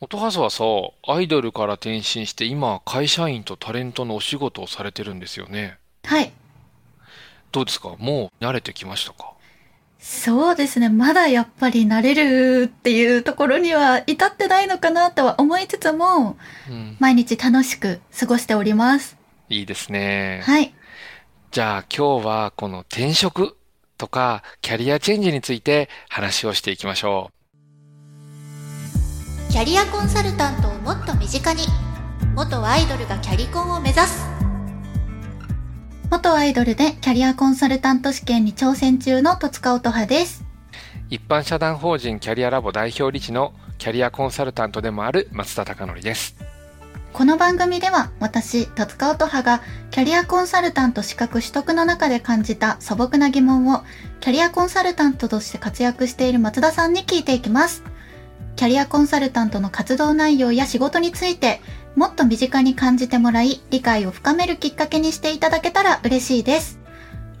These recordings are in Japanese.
音ハスはさ、アイドルから転身して今、会社員とタレントのお仕事をされてるんですよね。はい。どうですか？もう慣れてきましたか？そうですね。まだやっぱり慣れるっていうところには至ってないのかなとは思いつつも、うん。毎日楽しく過ごしております。いいですね。はい。じゃあ今日はこの転職とかキャリアチェンジについて話をしていきましょキャリアコンサルタントをもっと身近に元アイドルがキャリコンを目指す元アイドルでキャリアコンサルタント試験に挑戦中の戸塚音葉です。う。一般社団法人キャリアラボ代表理事のキャリアコンサルタントでもある松田貴則です。この番組では私、戸塚音葉がキャリアコンサルタント資格取得の中で感じた素朴な疑問をキャリアコンサルタントとして活躍している松田さんに聞いていきます。キャリアコンサルタントの活動内容や仕事についてもっと身近に感じてもらい理解を深めるきっかけにしていただけたら嬉しいです。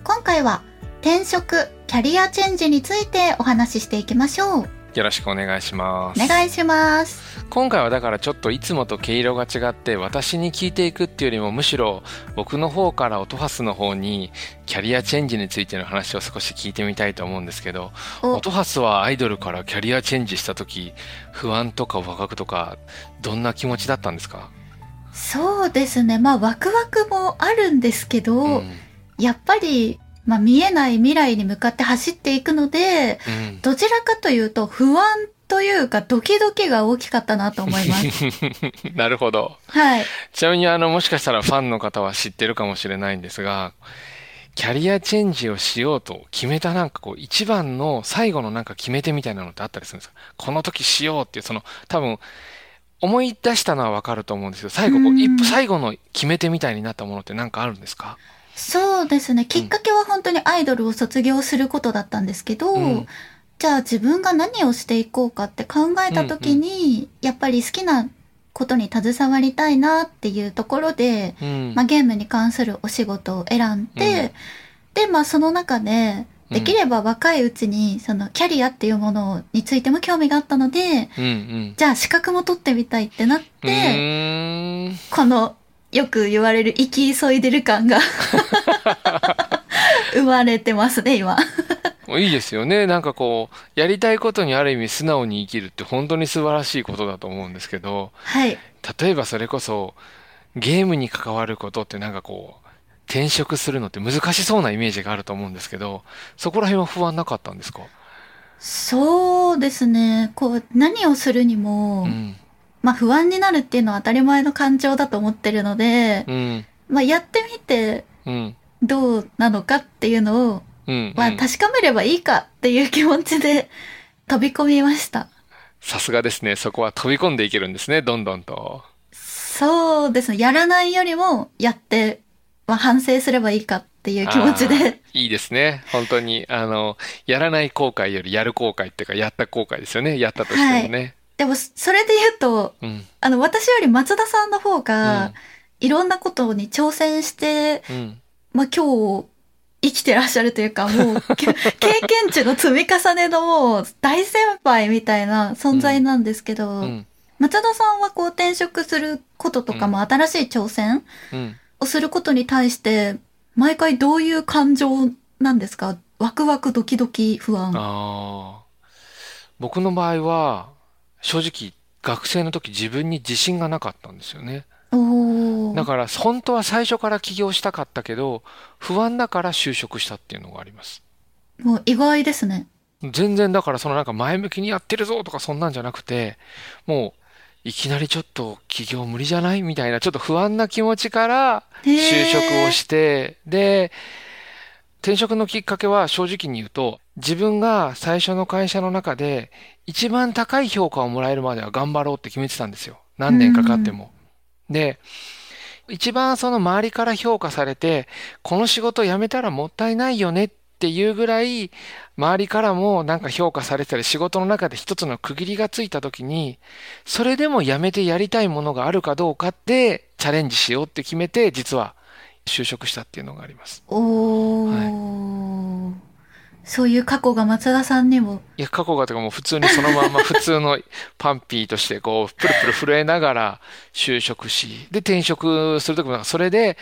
今回は転職、キャリアチェンジについてお話ししていきましょう。よろしくお願いします。お願いします。今回はだからちょっといつもと毛色が違って私に聞いていくっていうよりもむしろ僕の方から音ハスの方にキャリアチェンジについての話を少し聞いてみたいと思うんですけどお音ハスはアイドルからキャリアチェンジした時不安とかワクワクとかどんな気持ちだったんですか？そうですね。まあ、ワクワクもあるんですけど、うんやっぱり、まあ、見えない未来に向かって走っていくので、うん。どちらかというと不安というかドキドキが大きかったなと思います。なるほど。はい。ちなみにあのもしかしたらファンの方は知ってるかもしれないんですがキャリアチェンジをしようと決めたなんかこう一番の最後のなんか決め手みたいなのってあったりするんですか？この時しようっていうその多分思い出したのはわかると思うんですけど最後こううん。一歩最後の決め手みたいになったものって何かあるんですか？そうですね。きっかけは本当にアイドルを卒業することだったんですけど、うん。じゃあ自分が何をしていこうかって考えた時に、やっぱり好きなことに携わりたいなっていうところで、うん。まあ、ゲームに関するお仕事を選んで、で、まあ、その中で、できれば若いうちに、その、キャリアっていうものについても興味があったので、うんうん。じゃあ資格も取ってみたいってなっうて、この、よく言われる生き急いでる感が 生まれてますね、今。いいですよねなんかこうやりたいことにある意味素直に生きるって本当に素晴らしいことだと思うんですけどはい。例えばそれこそゲームに関わることってなんかこう転職するのって難しそうなイメージがあると思うんですけどそこら辺は不安なかったんですか？そうですね。こう、何をするにも、うんまあ不安になるっていうのは当たり前の感情だと思ってるので、うん。まあやってみてうん。どうなのかっていうのを、うんうん。まあ確かめればいいかっていう気持ちで 飛び込みました。さすがですね。そこは飛び込んでいけるんですね。どんどんと。そうですね。やらないよりもやって、まあ、反省すればいいかっていう気持ちで。いいですね。本当にあのやらない後悔よりやる後悔っていうかやった後悔ですよね。やったとしてもね、でもそれで言うと、うん。あの私より松田さんの方うん。が、いろんなことに挑戦して、うん。まあ今日生きてらっしゃるというか、もうけ 経験値の積み重ねのもう大先輩みたいな存在なんですけど、うん。松田さんはこう転職することとかも新しい挑戦うん。をすることに対して、毎回どういう感情なんですか？ワクワクドキドキ不安。ああ。僕の場合は、正直、学生の時自分に自信がなかったんですよね。だから、本当は最初から起業したかったけど、不安だから就職したっていうのがあります。もう意外ですね。全然だからそのなんか前向きにやってるぞとかそんなんじゃなくて、もう、いきなりちょっと起業無理じゃないみたいなちょっと不安な気持ちから就職をして、で、転職のきっかけは正直に言うと、自分が最初の会社の中で一番高い評価をもらえるまでは頑張ろうって決めてたんですよ。何年かかっても。で、一番その周りから評価されて、この仕事辞めたらもったいないよねっていうぐらい、周りからもなんか評価されてたり、仕事の中で一つの区切りがついた時に、それでも辞めてやりたいものがあるかどうかってチャレンジしようって決めて、実は就職したっていうのがあります。おー。そういう過去が松田さんにも。いや、過去がというかもう普通にそのまま普通のパンピーとしてこう、プルプル震えながら就職し、で転職するときもなんかそれで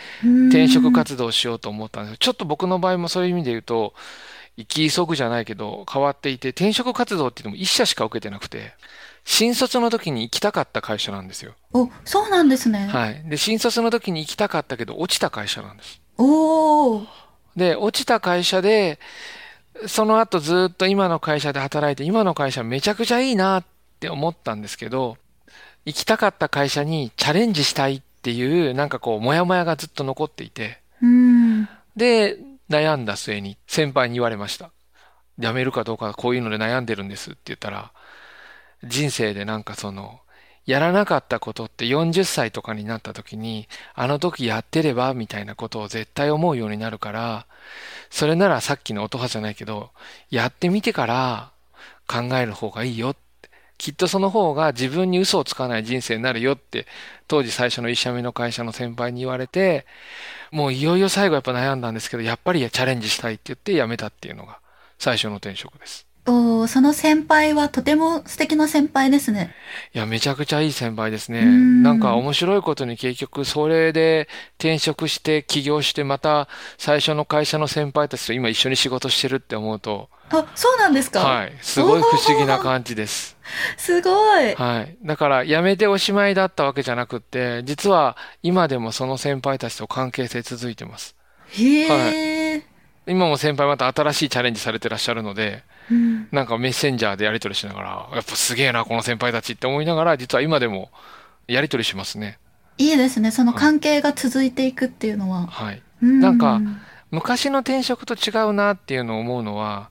転職活動しようと思ったんですちょっと僕の場合もそういう意味で言うと、生き急ぐじゃないけど変わっていて、転職活動って言っても一社しか受けてなくて、新卒の時に行きたかった会社なんですよ。お、そうなんですね。はい。で、新卒の時に行きたかったけど落ちた会社なんです。おー。で、落ちた会社で、その後ずっと今の会社で働いて、今の会社めちゃくちゃいいなって思ったんですけど、行きたかった会社にチャレンジしたいっていう、なんかこう、もやもやがずっと残っていて。で、悩んだ末に先輩に言われました。辞めるかどうかこういうので悩んでるんですって言ったら、人生でなんかその、やらなかったことって40歳とかになった時に、あの時やってればみたいなことを絶対思うようになるから、それならさっきの音羽じゃないけど、やってみてから考える方がいいよって。きっとその方が自分に嘘をつかない人生になるよって、当時最初の一社目の会社の先輩に言われて、もういよいよ最後やっぱ悩んだんですけど、やっぱりチャレンジしたいって言って辞めたっていうのが最初の転職です。おその先輩はとても素敵な先輩ですね。いや、めちゃくちゃいい先輩ですね。んなんか面白いことに結局それで転職して起業してまた最初の会社の先輩たちと今一緒に仕事してるって思うと。あ、そうなんですか？はい。すごい不思議な感じです。すごい。はい。だから辞めておしまいだったわけじゃなくって、実は今でもその先輩たちと関係性続いてます。へえ、はい。今も先輩また新しいチャレンジされてらっしゃるので、うん、なんかメッセンジャーでやり取りしながら、やっぱすげえな、この先輩たちって思いながら、実は今でもやり取りしますね。いいですね。その関係が続いていくっていうのは。はい。なんか、昔の転職と違うなっていうのを思うのは、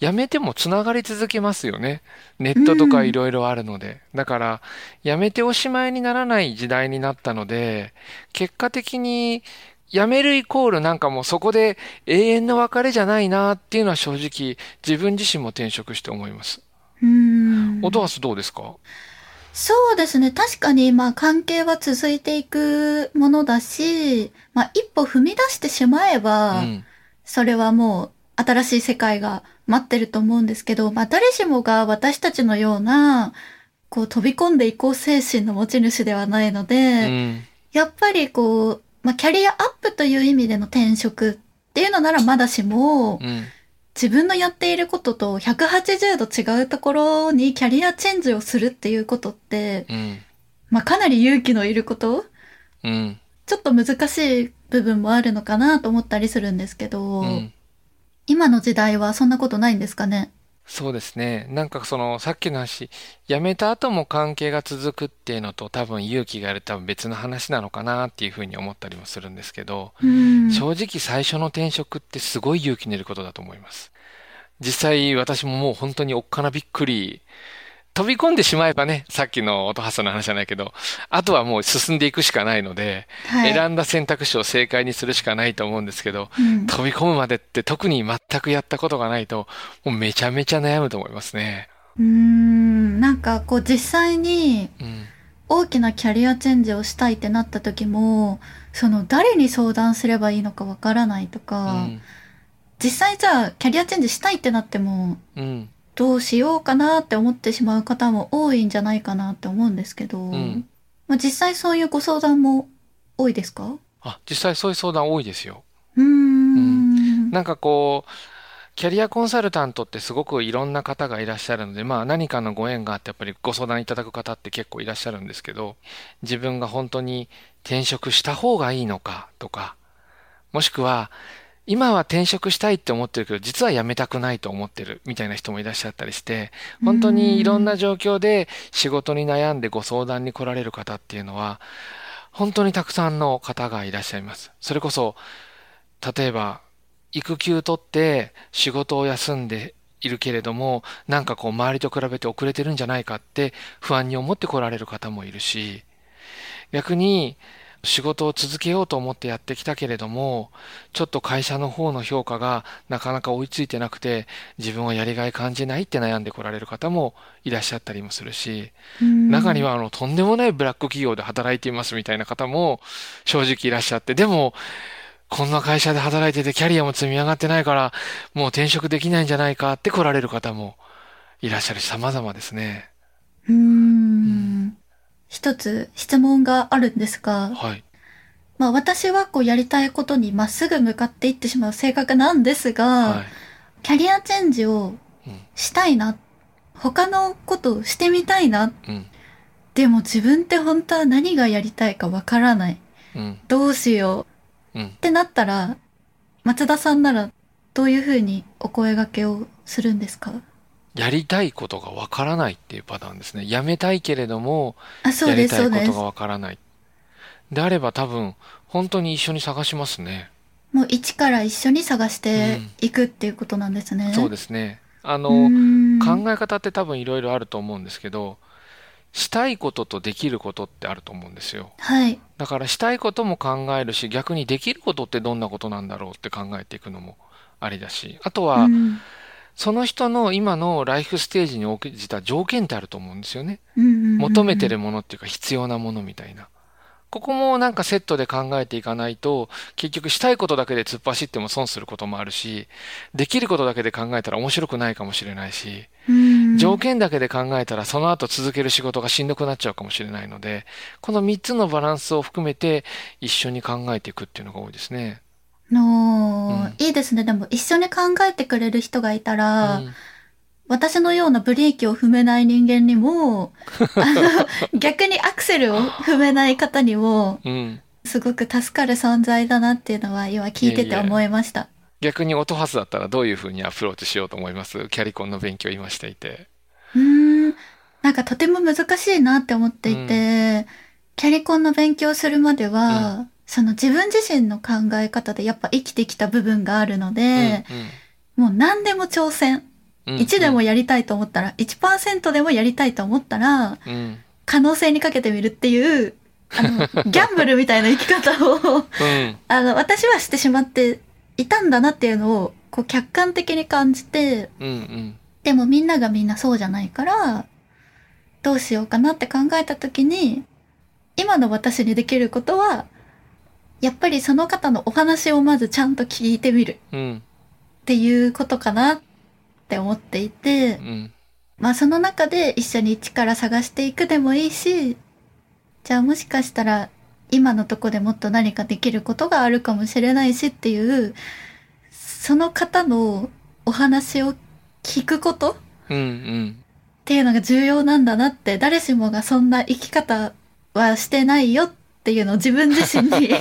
辞めても繋がり続けますよね。ネットとかいろいろあるので。だから、辞めておしまいにならない時代になったので、結果的に辞めるイコールなんかもうそこで永遠の別れじゃないなっていうのは正直自分自身も転職して思います。うん。音はどうですか？そうですね。確かに、まあ関係は続いていくものだし、まあ一歩踏み出してしまえば、うん、それはもう新しい世界が待ってると思うんですけど、まあ誰しもが私たちのような、こう飛び込んでいこう精神の持ち主ではないので、うん、やっぱりこう、まあ、キャリアアップという意味での転職っていうのならまだしも、うん、自分のやっていることと180度違うところにキャリアチェンジをするっていうことって、うん、まあ、かなり勇気のいること、うん、ちょっと難しい部分もあるのかなと思ったりするんですけど、今の時代はそんなことないんですかね？そうですね。なんかその、さっきの話、辞めた後も関係が続くっていうのと多分勇気がある多分別の話なのかなっていうふうに思ったりもするんですけど、正直最初の転職ってすごい勇気のいることだと思います。実際私ももう本当におっかなびっくり、飛び込んでしまえばね、さっきの音羽さんの話じゃないけど、あとはもう進んでいくしかないので、はい、選んだ選択肢を正解にするしかないと思うんですけど、うん、飛び込むまでって特に全くやったことがないと、もうめちゃめちゃ悩むと思いますね。うん、なんかこう実際に、大きなキャリアチェンジをしたいってなった時も、その誰に相談すればいいのかわからないとか、うん、実際じゃあキャリアチェンジしたいってなっても、うんどうしようかなって思ってしまう方も多いんじゃないかなって思うんですけど、うん、まあ、実際そういうご相談も多いですか？あ、実際そういう相談多いですよ。うん,、なんかこう、キャリアコンサルタントってすごくいろんな方がいらっしゃるので、まあ何かのご縁があってやっぱりご相談いただく方って結構いらっしゃるんですけど、自分が本当に転職した方がいいのかとか、もしくは今は転職したいって思ってるけど、実は辞めたくないと思ってるみたいな人もいらっしゃったりして、本当にいろんな状況で仕事に悩んでご相談に来られる方っていうのは、本当にたくさんの方がいらっしゃいます。それこそ、例えば、育休取って仕事を休んでいるけれども、なんかこう周りと比べて遅れてるんじゃないかって不安に思って来られる方もいるし、逆に仕事を続けようと思ってやってきたけれども、ちょっと会社の方の評価がなかなか追いついてなくて、自分はやりがい感じないって悩んでこられる方もいらっしゃったりもするし、中にはあの、とんでもないブラック企業で働いていますみたいな方も正直いらっしゃって、でも、こんな会社で働いててキャリアも積み上がってないから、もう転職できないんじゃないかって来られる方もいらっしゃるし、様々ですね。うーん。一つ質問があるんですが、はい。まあ私はこうやりたいことにまっすぐ向かっていってしまう性格なんですが、はい。キャリアチェンジをうん。したいな。他のことをしてみたいな。うん。でも自分って本当は何がやりたいかわからない。うん。どうしよう。うんっ。てなったら、松田さんならどういうふうにお声掛けをするんですか？やりたいことがわからないっていうパターンですね。やめたいけれども、やりたいうことが。わからない。であれば多分、本当に一緒に探しますね。もう一から一緒に探していくっていうことなんですね。そうですね。あうの、考え方って多分いろいろあると思うんですけど、したいこととできることってあると思うんですよ。はい。だからしたいことも考えるし、逆にできることってどんなことなんだろうって考えていくのもありだし、あとは、うんその人の今のライフステージに応じた条件ってあると思うんですよね。求めてるものっていうか必要なものみたいな。ここもなんかセットで考えていかないと、結局したいことだけで突っ走っても損することもあるし、できることだけで考えたら面白くないかもしれないし、うん条件だけで考えたらその後続ける仕事がしんどくなっちゃうかもしれないので、この3つのバランスを含めて一緒に考えていくっていうのが多いですね。の、うんいいですね。でも一緒に考えてくれる人がいたら、うん私のようなブレーキを踏めない人間にも、あの、逆にアクセルを踏めない方にも、うん。すごく助かる存在だなっていうのは今聞いてて思いました。逆に音ハスだったらどういうふうにアプローチしようと思います？キャリコンの勉強を今していて。うーん。なんかとても難しいなって思っていて、キャリコンの勉強するまでは、その自分自身の考え方でやっぱ生きてきた部分があるので、もう何でも挑戦。うんうん1でもやりたいと思ったら、1%でもやりたいと思ったら、うん。可能性にかけてみるっていう、あの、ギャンブルみたいな生き方を、うん。あの、私はしてしまっていたんだなっていうのを、こう客観的に感じて、うん。うん。でもみんながみんなそうじゃないから、どうしようかなって考えた時に、今の私にできることは、やっぱりその方のお話をまずちゃんと聞いてみるうん。っていうことかなって思っていてう、ん。まあその中で一緒に一から探していくでもいいし、じゃあもしかしたら今のとこでもっと何かできることがあるかもしれないしっていう、その方のお話を聞くことうん。うん。っていうのが重要なんだなって、誰しもがそんな生き方はしてないよっていうのを自分自身に。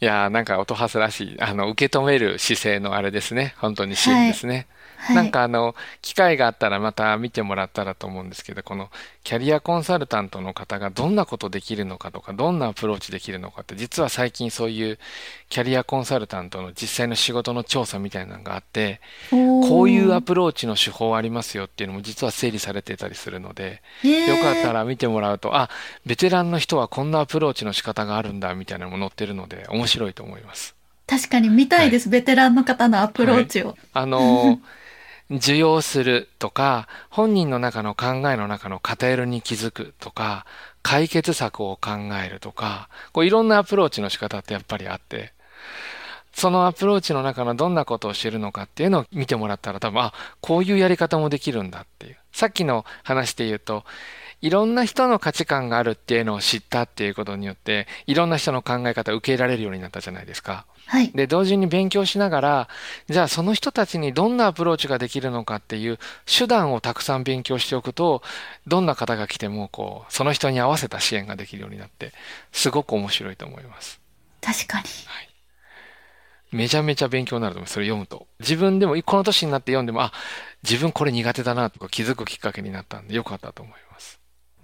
いやーなんか音ハスらしい、あの、受け止める姿勢のあれですね。本当にシーンですね。はい。なんかあの、機会があったらまた見てもらったらと思うんですけど、このキャリアコンサルタントの方がどんなことできるのかとか、どんなアプローチできるのかって、実は最近そういうキャリアコンサルタントの実際の仕事の調査みたいなのがあって、ここういうアプローチの手法ありますよっていうのも実は整理されてたりするので、よかったら見てもらうと、あ、ベテランの人はこんなアプローチの仕方があるんだみたいなのも載ってるので、面白いと思います。確かに見たいです、ベテランの方のアプローチを。あの、受容するとか、本人の中の考えの中の偏りに気づくとか、解決策を考えるとか、こういろんなアプローチの仕方ってやっぱりあって、そのアプローチの中のどんなことをしてるのかっていうのを見てもらったら多分、あ、こういうやり方もできるんだっていう。さっきの話で言うと、いろんな人の価値観があるっていうのを知ったっていうことによって、いろんな人の考え方を受け入れられるようになったじゃないですか。はい。で、同時に勉強しながら、じゃあその人たちにどんなアプローチができるのかっていう手段をたくさん勉強しておくと、どんな方が来ても、こう、その人に合わせた支援ができるようになって、すごく面白いと思います。確かに。めちゃめちゃ勉強になると思います。それ読むと。自分でも、この年になって読んでも、あ、自分これ苦手だなとか気づくきっかけになったんで、よかったと思います。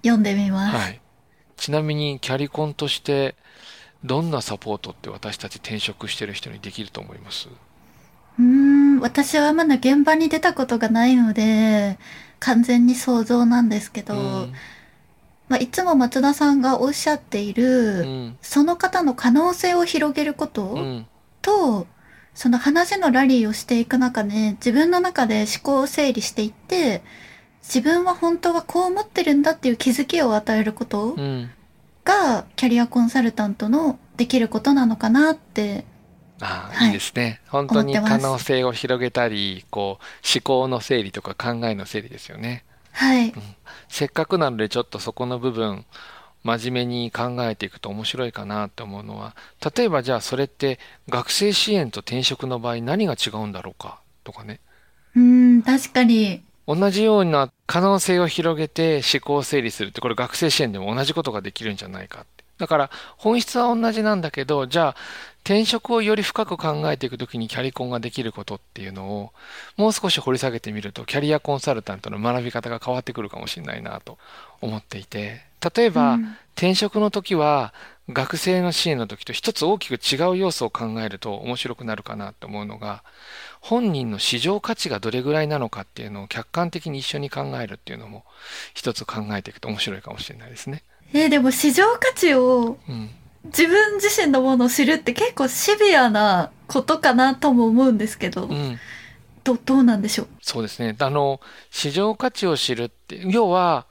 読んでみます。はい。ちなみに、キャリコンとして、どんなサポートって私たち転職してる人にできると思います？うーん、私はまだ現場に出たことがないので、完全に想像なんですけど、うんまあ、いつも松田さんがおっしゃっている、うん。その方の可能性を広げること、うん。と、その話のラリーをしていく中で、自分の中で思考を整理していって、自分は本当はこう思ってるんだっていう気づきを与えることうん。が、キャリアコンサルタントのできることなのかなって。ああ、はいいいですね。本当に可能性を広げたり、こう、思考の整理とか考えの整理ですよね。はい。せっかくなのでちょっとそこの部分、真面目に考えていくと面白いかなと思うのは、例えばじゃあそれって学生支援と転職の場合何が違うんだろうかとかね。うーん、確かに。同じような可能性を広げて思考を整理するって、これ学生支援でも同じことができるんじゃないかって。だから本質は同じなんだけど、じゃあ転職をより深く考えていくときにキャリコンができることっていうのをもう少し掘り下げてみると、キャリアコンサルタントの学び方が変わってくるかもしれないなと思っていて、例えば、うん転職の時は学生の支援の時と一つ大きく違う要素を考えると面白くなるかなと思うのが本人の市場価値がどれぐらいなのかっていうのを客観的に一緒に考えるっていうのも一つ考えていくと面白いかもしれないですね。えーでも市場価値をうん、自分自身のものを知るって結構シビアなことかなとも思うんですけど、うん、ど、どうなんでしょう？そうですね。あの市場価値を知るって要は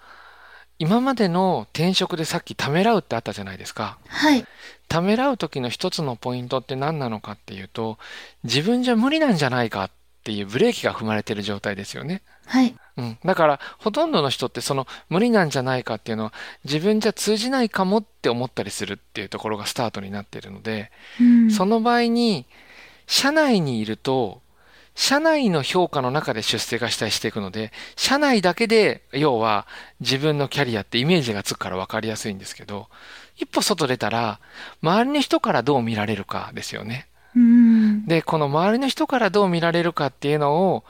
今までの転職でさっきためらうってあったじゃないですか。はい。ためらう時の一つのポイントって何なのかっていうと自分じゃ無理なんじゃないかっていうブレーキが踏まれてる状態ですよね。はい。うん、だからほとんどの人ってその無理なんじゃないかっていうのは自分じゃ通じないかもって思ったりするっていうところがスタートになっているので、うん。その場合に社内にいると社内の評価の中で出世がしたりしていくので社内だけで要は自分のキャリアってイメージがつくから分かりやすいんですけど一歩外出たら周りの人からどう見られるかですよね。うん。で、この周りの人からどう見られるかっていうのを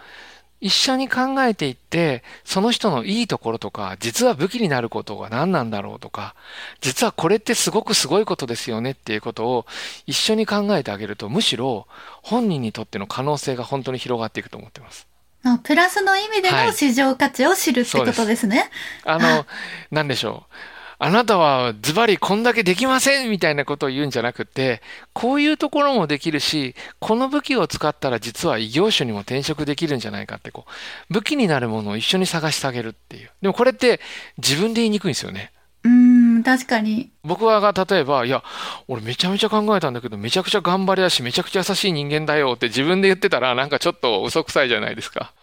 一緒に考えていって、その人のいいところとか、実は武器になることが何なんだろうとか、実はこれってすごくすごいことですよねっていうことを一緒に考えてあげると、むしろ本人にとっての可能性が本当に広がっていくと思ってます。あプラスの意味ではいの市場価値を知るってことですね。あの、なんでしょう。あなたはズバリこんだけできませんみたいなことを言うんじゃなくて、こういうところもできるし、この武器を使ったら実は異業種にも転職できるんじゃないかって、こう、武器になるものを一緒に探してあげるっていう。でもこれって自分で言いにくいんですよね。うーん、確かに。僕はが例えば、いや、俺めちゃめちゃ考えたんだけど、めちゃくちゃ頑張りだし、めちゃくちゃ優しい人間だよって自分で言ってたら、なんかちょっと嘘くさいじゃないですか。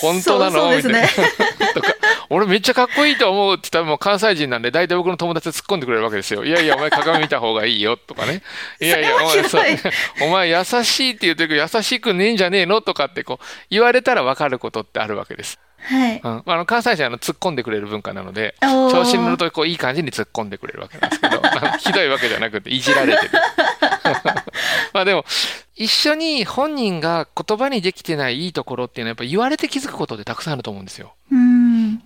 本当なの？そうそうですね。とか、俺めっちゃかっこいいと思うって言ったらもう関西人なんで、大体僕の友達突っ込んでくれるわけですよ。いやいや、お前鏡見た方がいいよ、とかね。いやいや、お前、お前優しいって言ってるけど、優しくねえんじゃねえのとかってこう、言われたらわかることってあるわけです。はい。うん。あの、関西人はあの突っ込んでくれる文化なので、調子に乗るとこう、いい感じに突っ込んでくれるわけなんですけど、ひどいわけじゃなくて、いじられてる。まあでも、一緒に本人が言葉にできてないいいところっていうのはやっぱ言われて気づくことってたくさんあると思うんですよ。う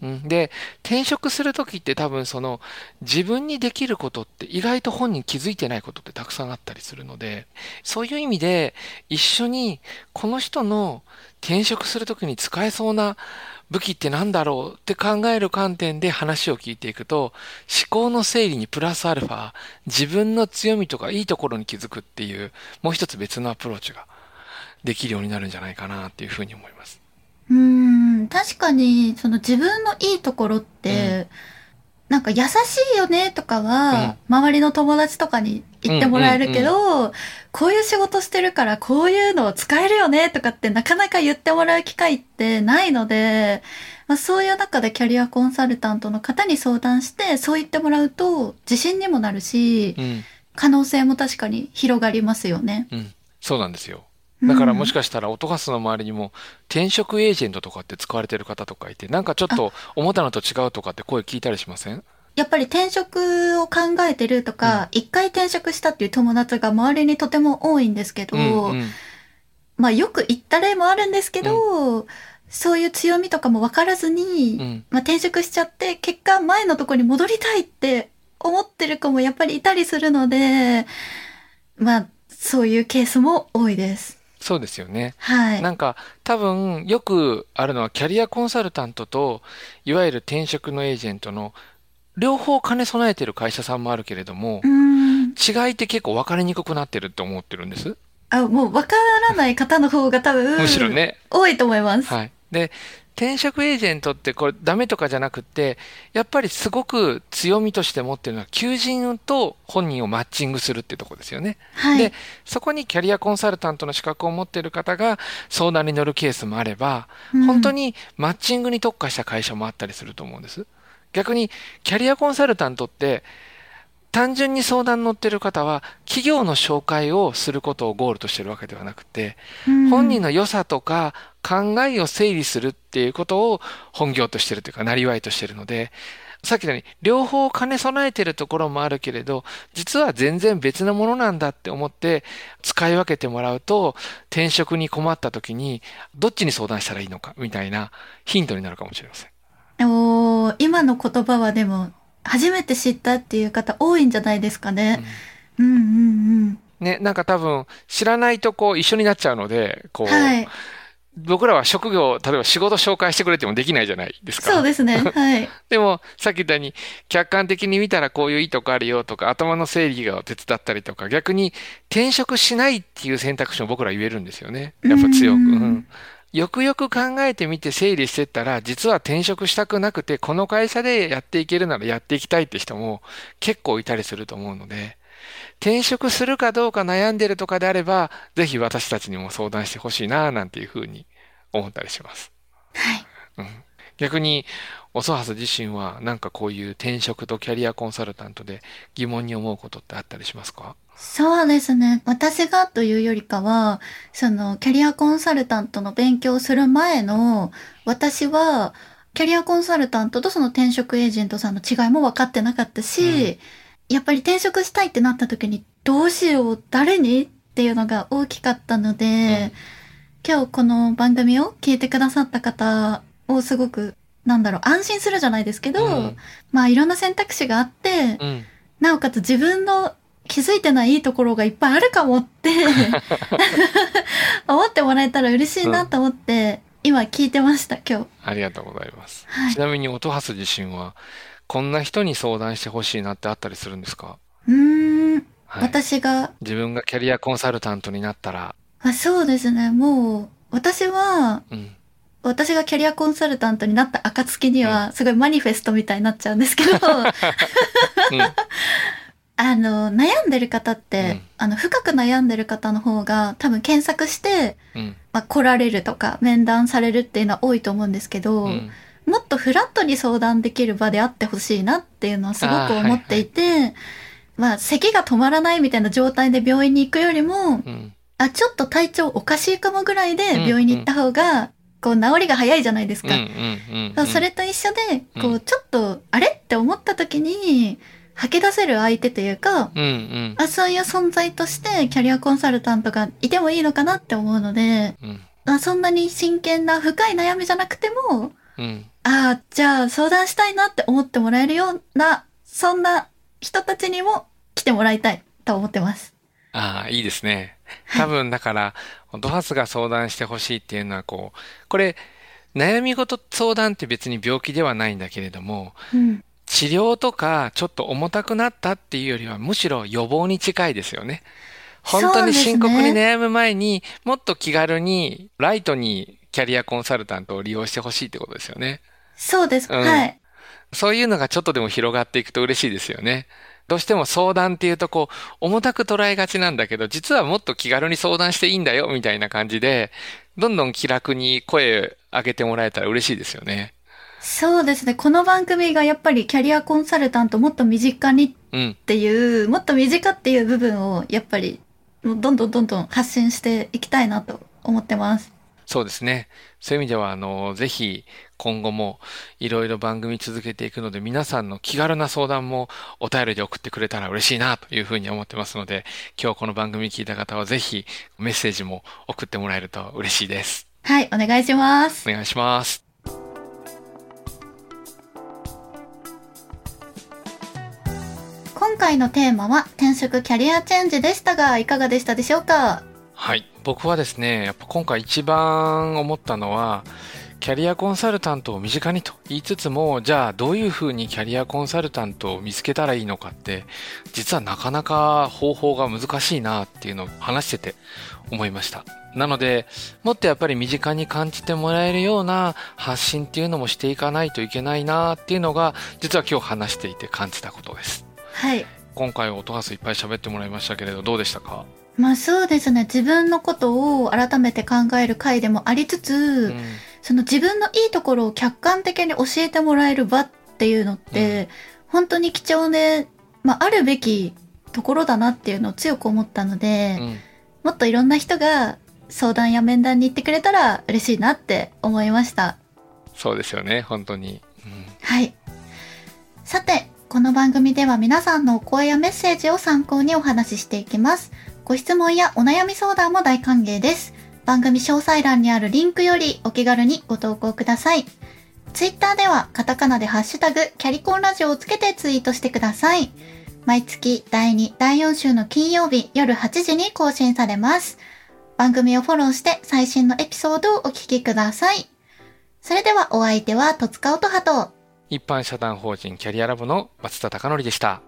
ん、で転職する時って多分その自分にできることって意外と本人気づいてないことってたくさんあったりするのでそういう意味で一緒にこの人の転職する時に使えそうな武器って何だろうって考える観点で話を聞いていくと思考の整理にプラスアルファ自分の強みとかいいところに気づくっていうもう一つ別のアプローチができるようになるんじゃないかなっていうふうに思います。うーん、確かに、その自分のいいところって、なんか優しいよねとかは、周りの友達とかに言ってもらえるけど、こういう仕事してるからこういうのを使えるよねとかってなかなか言ってもらう機会ってないので、まあ、そういう中でキャリアコンサルタントの方に相談して、そう言ってもらうと自信にもなるし、うん可能性も確かに広がりますよね。うん、そうなんですよ。だからもしかかしたら音ガスの周りにも転職エージェントとかって使われてる方とかいて、なんかちょっと思ったのと違うとかって声聞いたりしません？やっぱり転職を考えてるとか、一、回転職したっていう友達が周りにとても多いんですけど、うんうん。まあよく言った例もあるんですけど、そういう強みとかも分からずに、うん。まあ転職しちゃって、結果前のとこに戻りたいって思ってる子もやっぱりいたりするので、まあそういうケースも多いです。そうですよね。はい。なんか多分よくあるのはキャリアコンサルタントといわゆる転職のエージェントの両方兼ね備えてる会社さんもあるけれども。違いって結構分かりにくくなってるって思ってるんです？あ、もう分からない方の方が多分、むしろね。多いと思います。はい。で、転職エージェントってこれダメとかじゃなくって、やっぱりすごく強みとして持ってるのは、求人と本人をマッチングするっていうところですよね。はい。で、そこにキャリアコンサルタントの資格を持っている方が相談に乗るケースもあれば、うん本当にマッチングに特化した会社もあったりすると思うんです。逆に、キャリアコンサルタントって、単純に相談に乗ってる方は、企業の紹介をすることをゴールとしてるわけではなくて、うん本人の良さとか考えを整理するっていうことを本業としてるというか、なりわいとしてるので、さっき言ったように、両方兼ね備えてるところもあるけれど、実は全然別のものなんだって思って使い分けてもらうと、転職に困った時に、どっちに相談したらいいのか、みたいなヒントになるかもしれません。おー今の言葉はでも、初めて知ったっていう方多いんじゃないですかね。うんうんうん。ね、なんか多分、知らないとこう一緒になっちゃうので、こう、はい。僕らは職業、例えば仕事紹介してくれてもできないじゃないですか。そうですね。はい。でも、さっき言ったように、客観的に見たらこういういいとこあるよとか、頭の整理が手伝ったりとか、逆に転職しないっていう選択肢も僕ら言えるんですよね。やっぱ強く。うんうんよくよく考えてみて整理してったら、実は転職したくなくて、この会社でやっていけるならやっていきたいって人も結構いたりすると思うので、転職するかどうか悩んでるとかであれば、ぜひ私たちにも相談してほしいな、なんていうふうに思ったりします。はい。うん逆に、おそはす自身は、なんかこういう転職とキャリアコンサルタントで疑問に思うことってあったりしますか？そうですね。私がというよりかは、その、キャリアコンサルタントの勉強をする前の、私は、キャリアコンサルタントとその転職エージェントさんの違いも分かってなかったし、やっぱり転職したいってなった時に、どうしよう、誰にっていうのが大きかったので、今日この番組を聞いてくださった方をすごく、なんだろう、安心するじゃないですけど、うんまあいろんな選択肢があって、うん。なおかつ自分の気づいてないいいところがいっぱいあるかもって 思ってもらえたら嬉しいなと思って、今聞いてました、今日。ありがとうございます。はい。ちなみに、音ハス自身は、こんな人に相談してほしいなってあったりするんですか？うーん、はい。私が、自分がキャリアコンサルタントになったら、あそうですね、もう、私は、うん。私がキャリアコンサルタントになった暁には、すごいマニフェストみたいになっちゃうんですけど、あの、悩んでる方って、うんあの、深く悩んでる方の方が、多分検索して、うん。うん。まあ、来られるとか、面談されるっていうのは多いと思うんですけど、うん。もっとフラットに相談できる場であってほしいなっていうのはすごく思っていて、まあ、咳が止まらないみたいな状態で病院に行くよりも、うん。あ、ちょっと体調おかしいかもぐらいで病院に行った方が、こう、治りが早いじゃないですか。それと一緒で、こうんう、ちょっと、あれ？って思った時に、吐き出せる相手というか、うん。うん。あそういう存在としてキャリアコンサルタントがいてもいいのかなって思うので、うん。あそんなに真剣な深い悩みじゃなくても、うん。ああ、じゃあ相談したいなって思ってもらえるような、そんな人たちにも来てもらいたいと思ってます。ああ、いいですね。多分だから、ドハスが相談してほしいっていうのはこう、これ、悩み事相談って別に病気ではないんだけれども、うん。治療とかちょっと重たくなったっていうよりはむしろ予防に近いですよね。本当に深刻に悩む前にもっと気軽にライトにキャリアコンサルタントを利用してほしいってことですよね。そうです。うんはい。そういうのがちょっとでも広がっていくと嬉しいですよね。どうしても相談っていうとこう重たく捉えがちなんだけど実はもっと気軽に相談していいんだよみたいな感じでどんどん気楽に声上げてもらえたら嬉しいですよね。そうですね。この番組がやっぱりキャリアコンサルタントもっと身近にっうん。ていう、もっと身近っていう部分をやっぱり、どんどんどんどん発信していきたいなと思ってます。そうですね。そういう意味では、あの、ぜひ今後もいろいろ番組続けていくので、皆さんの気軽な相談もお便りで送ってくれたら嬉しいなというふうに思ってますので、今日この番組聞いた方はぜひメッセージも送ってもらえると嬉しいです。はい、お願いします。お願いします。今回のテーマは転職キャリアチェンジでしたが、いかがでしたでしょうか？はい。僕はですね、やっぱ今回一番思ったのは、キャリアコンサルタントを身近にと言いつつも、じゃあどういうふうにキャリアコンサルタントを見つけたらいいのかって、実はなかなか方法が難しいなっていうのを話してて思いました。なので、もっとやっぱり身近に感じてもらえるような発信っていうのもしていかないといけないなっていうのが、実は今日話していて感じたことです。はい。今回音ハスいっぱい喋ってもらいましたけれど、どうでしたか？まあそうですね。自分のことを改めて考える回でもありつつ、うんその自分のいいところを客観的に教えてもらえる場っていうのって、本当に貴重で、まああるべきところだなっていうのを強く思ったので、うんもっといろんな人が相談や面談に行ってくれたら嬉しいなって思いました。そうですよね、本当に。うんはい。さて、この番組では皆さんのお声やメッセージを参考にお話ししていきます。ご質問やお悩み相談も大歓迎です。番組詳細欄にあるリンクよりお気軽にご投稿ください。ツイッターではカタカナでハッシュタグキャリコンラジオをつけてツイートしてください。毎月第2、第4週の金曜日夜8時に更新されます。番組をフォローして最新のエピソードをお聞きください。それではお相手は戸塚音羽と一般社団法人キャリアラボの松田貴則でした。